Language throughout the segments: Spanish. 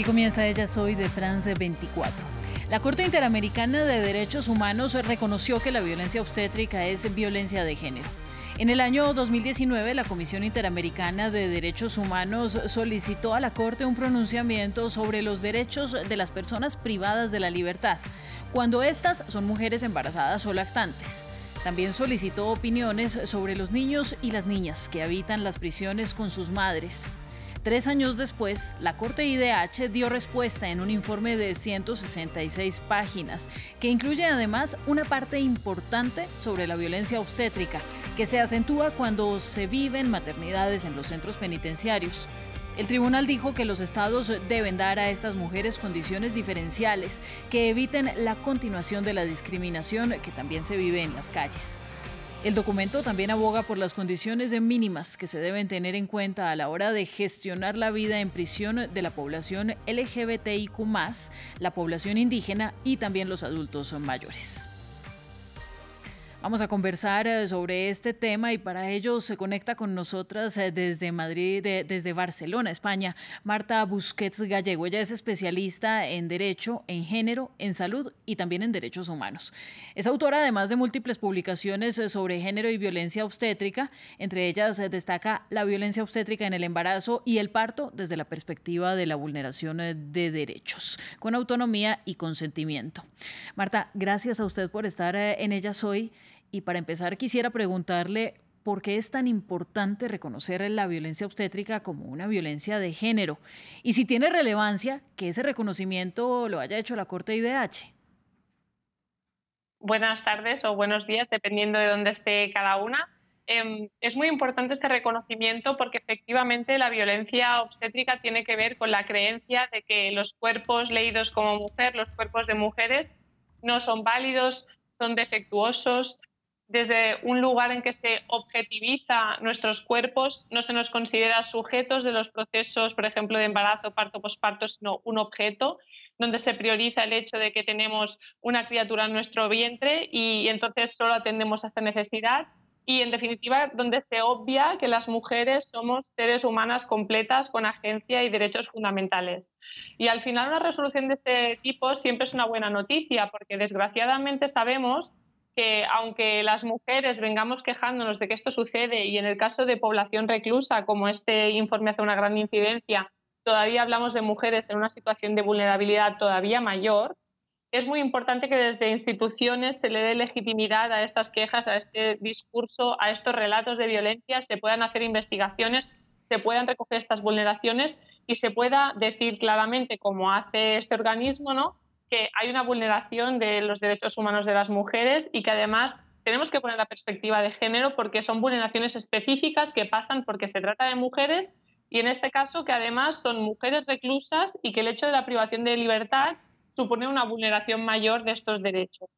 Aquí comienza Ella Soy de France 24. La Corte Interamericana de Derechos Humanos reconoció que la violencia obstétrica es violencia de género. En el año 2019, la Comisión Interamericana de Derechos Humanos solicitó a la Corte un pronunciamiento sobre los derechos de las personas privadas de la libertad, cuando éstas son mujeres embarazadas o lactantes. También solicitó opiniones sobre los niños y las niñas que habitan las prisiones con sus madres. Tres años después, la Corte IDH dio respuesta en un informe de 166 páginas, que incluye además una parte importante sobre la violencia obstétrica, que se acentúa cuando se viven maternidades en los centros penitenciarios. El tribunal dijo que los estados deben dar a estas mujeres condiciones diferenciales que eviten la continuación de la discriminación que también se vive en las calles. El documento también aboga por las condiciones mínimas que se deben tener en cuenta a la hora de gestionar la vida en prisión de la población LGBTIQ, la población indígena y también los adultos mayores. Vamos a conversar eh, sobre este tema y para ello se conecta con nosotras eh, desde Madrid, desde Barcelona, España, Marta Busquets Gallego. Ella es especialista en Derecho, en Género, en Salud y también en Derechos Humanos. Es autora además de múltiples publicaciones eh, sobre género y violencia obstétrica. Entre ellas destaca la violencia obstétrica en el embarazo y el parto desde la perspectiva de la vulneración de derechos, con autonomía y consentimiento. Marta, gracias a usted por estar en ellas hoy. Y para empezar, quisiera preguntarle por qué es tan importante reconocer la violencia obstétrica como una violencia de género y si tiene relevancia que ese reconocimiento lo haya hecho la Corte IDH. Buenas tardes o buenos días, dependiendo de dónde esté cada una. Em, es muy importante este reconocimiento porque efectivamente la violencia obstétrica tiene que ver con la creencia de que los cuerpos leídos como mujer, los cuerpos de mujeres, no son válidos, son defectuosos, desde un lugar en que se objetiviza nuestros cuerpos, no se nos considera sujetos de los procesos, por ejemplo, de embarazo, parto, posparto, sino un objeto, donde se prioriza el hecho de que tenemos una criatura en nuestro vientre y entonces solo atendemos a esta necesidad y, en definitiva, donde se obvia que las mujeres somos seres humanas completas con agencia y derechos fundamentales. Y al final una resolución de este tipo siempre es una buena noticia, porque desgraciadamente sabemos que aunque las mujeres vengamos quejándonos de que esto sucede y en el caso de población reclusa, como este informe hace una gran incidencia, todavía hablamos de mujeres en una situación de vulnerabilidad todavía mayor, es muy importante que desde instituciones se le dé legitimidad a estas quejas, a este discurso, a estos relatos de violencia, se puedan hacer investigaciones, se puedan recoger estas vulneraciones y se pueda decir claramente, como hace este organismo, ¿no? Que hay una vulneración de los derechos humanos de las mujeres y que además tenemos que poner la perspectiva de género porque son vulneraciones específicas que pasan porque se trata de mujeres y en este caso que además son mujeres reclusas y que el hecho de la privación de libertad supone una vulneración mayor de estos derechos.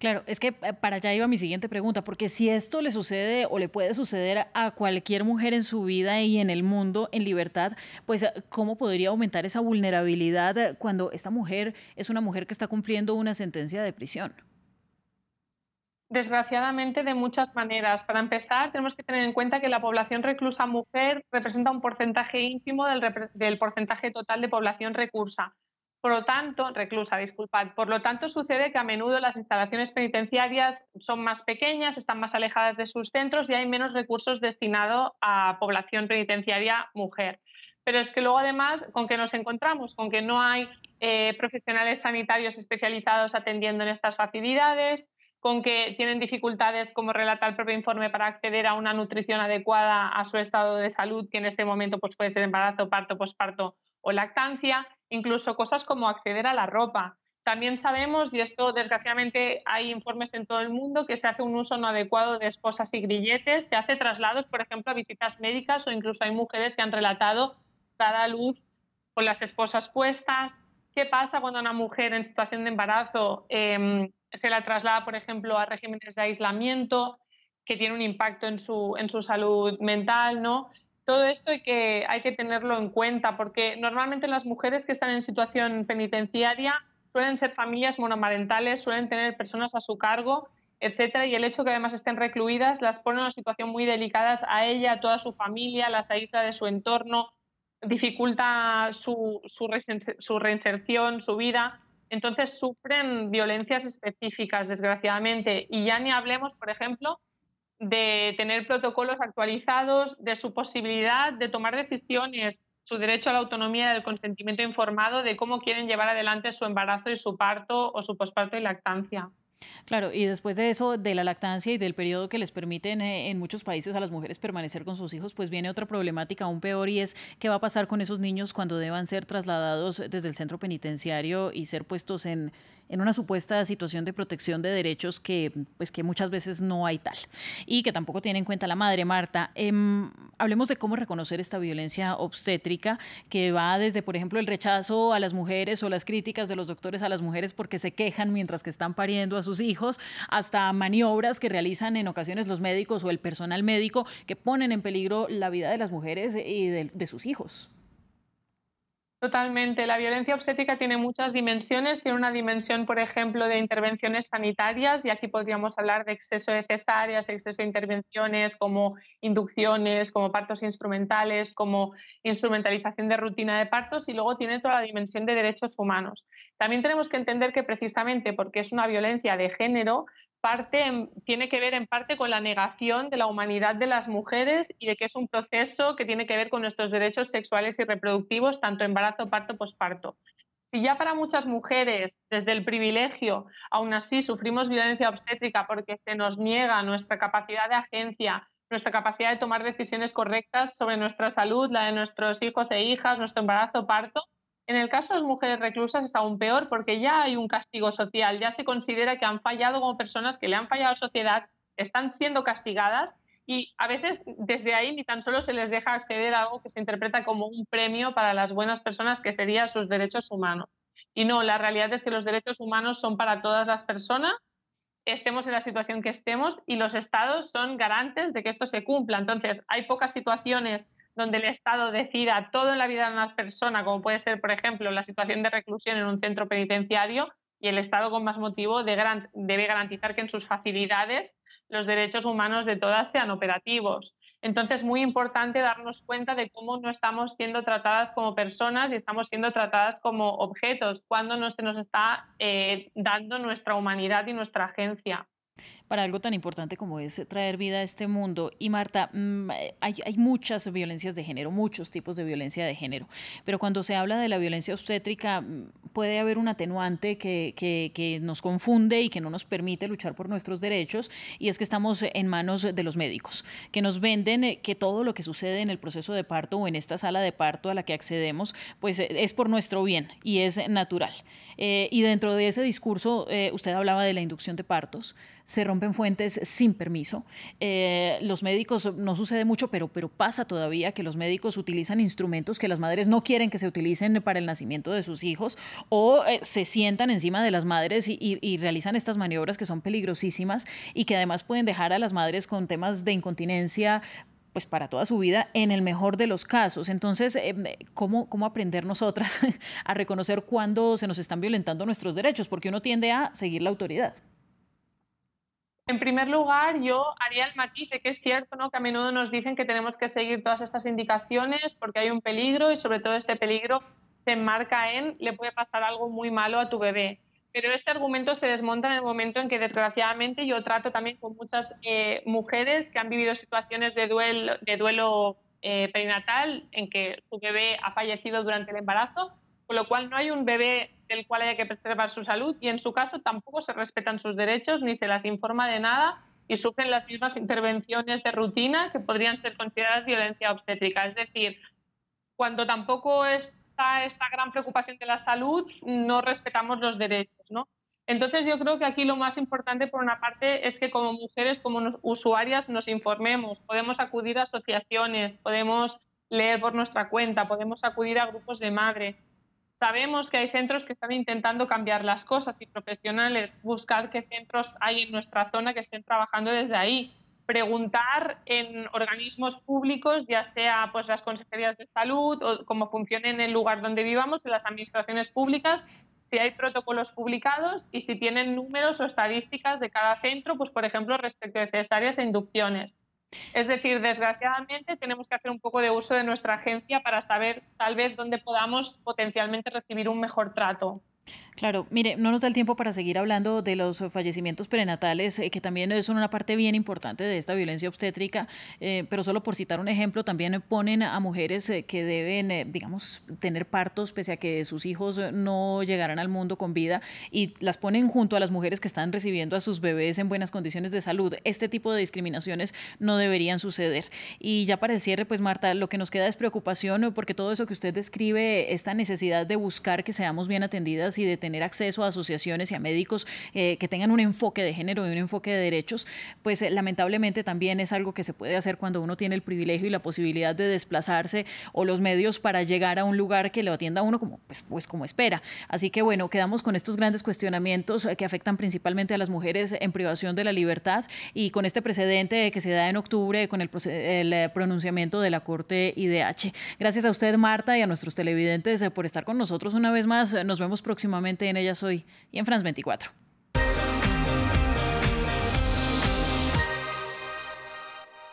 Claro, es que eh, para allá iba mi siguiente pregunta, porque si esto le sucede o le puede suceder a cualquier mujer en su vida y en el mundo en libertad, pues eh, ¿cómo podría aumentar esa vulnerabilidad eh, cuando esta mujer es una mujer que está cumpliendo una sentencia de prisión? Desgraciadamente, de muchas maneras. Para empezar, tenemos que tener en cuenta que la población reclusa mujer representa un porcentaje ínfimo del, porcentaje total de población recursa. Por lo tanto, reclusa, disculpad. Por lo tanto, sucede que a menudo las instalaciones penitenciarias son más pequeñas, están más alejadas de sus centros y hay menos recursos destinados a población penitenciaria mujer. Pero es que luego, además, ¿con qué nos encontramos? Con que no hay eh, profesionales sanitarios especializados atendiendo en estas facilidades, con que tienen dificultades, como relata el propio informe, para acceder a una nutrición adecuada a su estado de salud, que en este momento pues, puede ser embarazo, parto, posparto o lactancia incluso cosas como acceder a la ropa. También sabemos, y esto desgraciadamente hay informes en todo el mundo, que se hace un uso no adecuado de esposas y grilletes, se hace traslados, por ejemplo, a visitas médicas o incluso hay mujeres que han relatado dar a luz con las esposas puestas. ¿Qué pasa cuando una mujer en situación de embarazo em, se la traslada, por ejemplo, a regímenes de aislamiento, que tiene un impacto en su, en su salud mental? ¿no? Todo esto hay que, hay que tenerlo en cuenta porque normalmente las mujeres que están en situación penitenciaria suelen ser familias monomarentales, suelen tener personas a su cargo, etcétera, y el hecho que además estén recluidas las pone en una situación muy delicada a ella, a toda su familia, las aísla de su entorno. dificulta su, su reinserción, su vida. Entonces sufren violencias específicas, desgraciadamente. Y ya ni hablemos, por ejemplo, de tener protocolos actualizados, de su posibilidad de tomar decisiones, su derecho a la autonomía del consentimiento informado de cómo quieren llevar adelante su embarazo y su parto o su posparto y lactancia. Claro, y después de eso, de la lactancia y del periodo que les permiten eh, en muchos países a las mujeres permanecer con sus hijos, pues viene otra problemática aún peor y es qué va a pasar con esos niños cuando deban ser trasladados desde el centro penitenciario y ser puestos en, en una supuesta situación de protección de derechos que, pues, que muchas veces no hay tal y que tampoco tiene en cuenta la madre Marta. Em, hablemos de cómo reconocer esta violencia obstétrica que va desde, por ejemplo, el rechazo a las mujeres o las críticas de los doctores a las mujeres porque se quejan mientras que están pariendo a sus hijos, hasta maniobras que realizan en ocasiones los médicos o el personal médico que ponen en peligro la vida de las mujeres y de sus hijos. Totalmente. La violencia obstétrica tiene muchas dimensiones. Tiene una dimensión, por ejemplo, de intervenciones sanitarias, y aquí podríamos hablar de exceso de cesáreas, exceso de intervenciones como inducciones, como partos instrumentales, como instrumentalización de rutina de partos, y luego tiene toda la dimensión de derechos humanos. También tenemos que entender que precisamente porque es una violencia de género, parte, tiene que ver en parte con la negación de la humanidad de las mujeres y de que es un proceso que tiene que ver con nuestros derechos sexuales y reproductivos, tanto embarazo, parto, posparto. Si ya para muchas mujeres, desde el privilegio, aún así sufrimos violencia obstétrica porque se nos niega nuestra capacidad de agencia, nuestra capacidad de tomar decisiones correctas sobre nuestra salud, la de nuestros hijos e hijas, nuestro embarazo, parto, en el caso de las mujeres reclusas es aún peor porque ya hay un castigo social, ya se considera que han fallado como personas que le han fallado a la sociedad, están siendo castigadas y a veces desde ahí ni tan solo se les deja acceder a algo que se interpreta como un premio para las buenas personas que serían sus derechos humanos. Y no, la realidad es que los derechos humanos son para todas las personas, estemos en la situación que estemos y los estados son garantes de que esto se cumpla. Entonces, hay pocas situaciones donde el Estado decida todo en la vida de una persona, como puede ser, por ejemplo, la situación de reclusión en un centro penitenciario, y el Estado con más motivo debe garantizar que en sus facilidades los derechos humanos de todas sean operativos. Entonces, muy importante darnos cuenta de cómo no estamos siendo tratadas como personas y estamos siendo tratadas como objetos, cuando no se nos está eh, dando nuestra humanidad y nuestra agencia para algo tan importante como es traer vida a este mundo. Y Marta, mm, hay, hay, muchas violencias de género, muchos tipos de violencia de género, pero cuando se habla de la violencia obstétrica mm, puede haber un atenuante que, que, que nos confunde y que no nos permite luchar por nuestros derechos, y es que estamos en manos de los médicos, que nos venden eh, que todo lo que sucede en el proceso de parto o en esta sala de parto a la que accedemos, pues eh, es por nuestro bien y es natural. Eh, y dentro de ese discurso, usted hablaba de la inducción de partos, se rompen fuentes sin permiso. Eh, los médicos, no sucede mucho, pero, pero pasa todavía que los médicos utilizan instrumentos que las madres no quieren que se utilicen para el nacimiento de sus hijos o eh, se sientan encima de las madres y, y, realizan estas maniobras que son peligrosísimas y que además pueden dejar a las madres con temas de incontinencia pues para toda su vida en el mejor de los casos. Entonces, eh, ¿cómo, ¿cómo aprender nosotras a reconocer cuándo se nos están violentando nuestros derechos? Porque uno tiende a seguir la autoridad. En primer lugar, yo haría el matiz de que es cierto ¿no? que a menudo nos dicen que tenemos que seguir todas estas indicaciones porque hay un peligro y sobre todo este peligro se enmarca en le puede pasar algo muy malo a tu bebé. Pero este argumento se desmonta en el momento en que desgraciadamente yo trato también con muchas eh, mujeres que han vivido situaciones de duelo, de duelo eh, perinatal en que su bebé ha fallecido durante el embarazo con lo cual no hay un bebé del cual haya que preservar su salud y en su caso tampoco se respetan sus derechos ni se las informa de nada y sufren las mismas intervenciones de rutina que podrían ser consideradas violencia obstétrica. Es decir, cuando tampoco está esta gran preocupación de la salud, no respetamos los derechos, ¿no? Entonces yo creo que aquí lo más importante por una parte es que como mujeres, como usuarias, nos informemos, podemos acudir a asociaciones, podemos leer por nuestra cuenta, podemos acudir a grupos de madre, Sabemos que hay centros que están intentando cambiar las cosas y profesionales, buscar qué centros hay en nuestra zona que estén trabajando desde ahí, preguntar en organismos públicos, ya sea pues las consejerías de salud o cómo funciona en el lugar donde vivamos, en las administraciones públicas, si hay protocolos publicados y si tienen números o estadísticas de cada centro, pues por ejemplo respecto de cesáreas e inducciones. Es decir, desgraciadamente tenemos que hacer un poco de uso de nuestra agencia para saber tal vez dónde podamos potencialmente recibir un mejor trato. Claro, mire, no nos da el tiempo para seguir hablando de los fallecimientos prenatales, eh, que también son una parte bien importante de esta violencia obstétrica, eh, pero solo por citar un ejemplo, también ponen a mujeres eh, que deben, digamos, tener partos pese a que sus hijos no llegaran al mundo con vida y las ponen junto a las mujeres que están recibiendo a sus bebés en buenas condiciones de salud. Este tipo de discriminaciones no deberían suceder. Y ya para el cierre, pues Marta, lo que nos queda es preocupación porque todo eso que usted describe, esta necesidad de buscar que seamos bien atendidas y de tener acceso a asociaciones y a médicos eh, que tengan un enfoque de género y un enfoque de derechos, pues eh, lamentablemente también es algo que se puede hacer cuando uno tiene el privilegio y la posibilidad de desplazarse o los medios para llegar a un lugar que lo atienda a uno como, pues, pues como espera. Así que bueno, quedamos con estos grandes cuestionamientos eh, que afectan principalmente a las mujeres en privación de la libertad y con este precedente que se da en octubre con el, el pronunciamiento de la Corte IDH. Gracias a usted, Marta, y a nuestros televidentes por estar con nosotros una vez más. Nos vemos próximamente en Ella Soy y en France 24.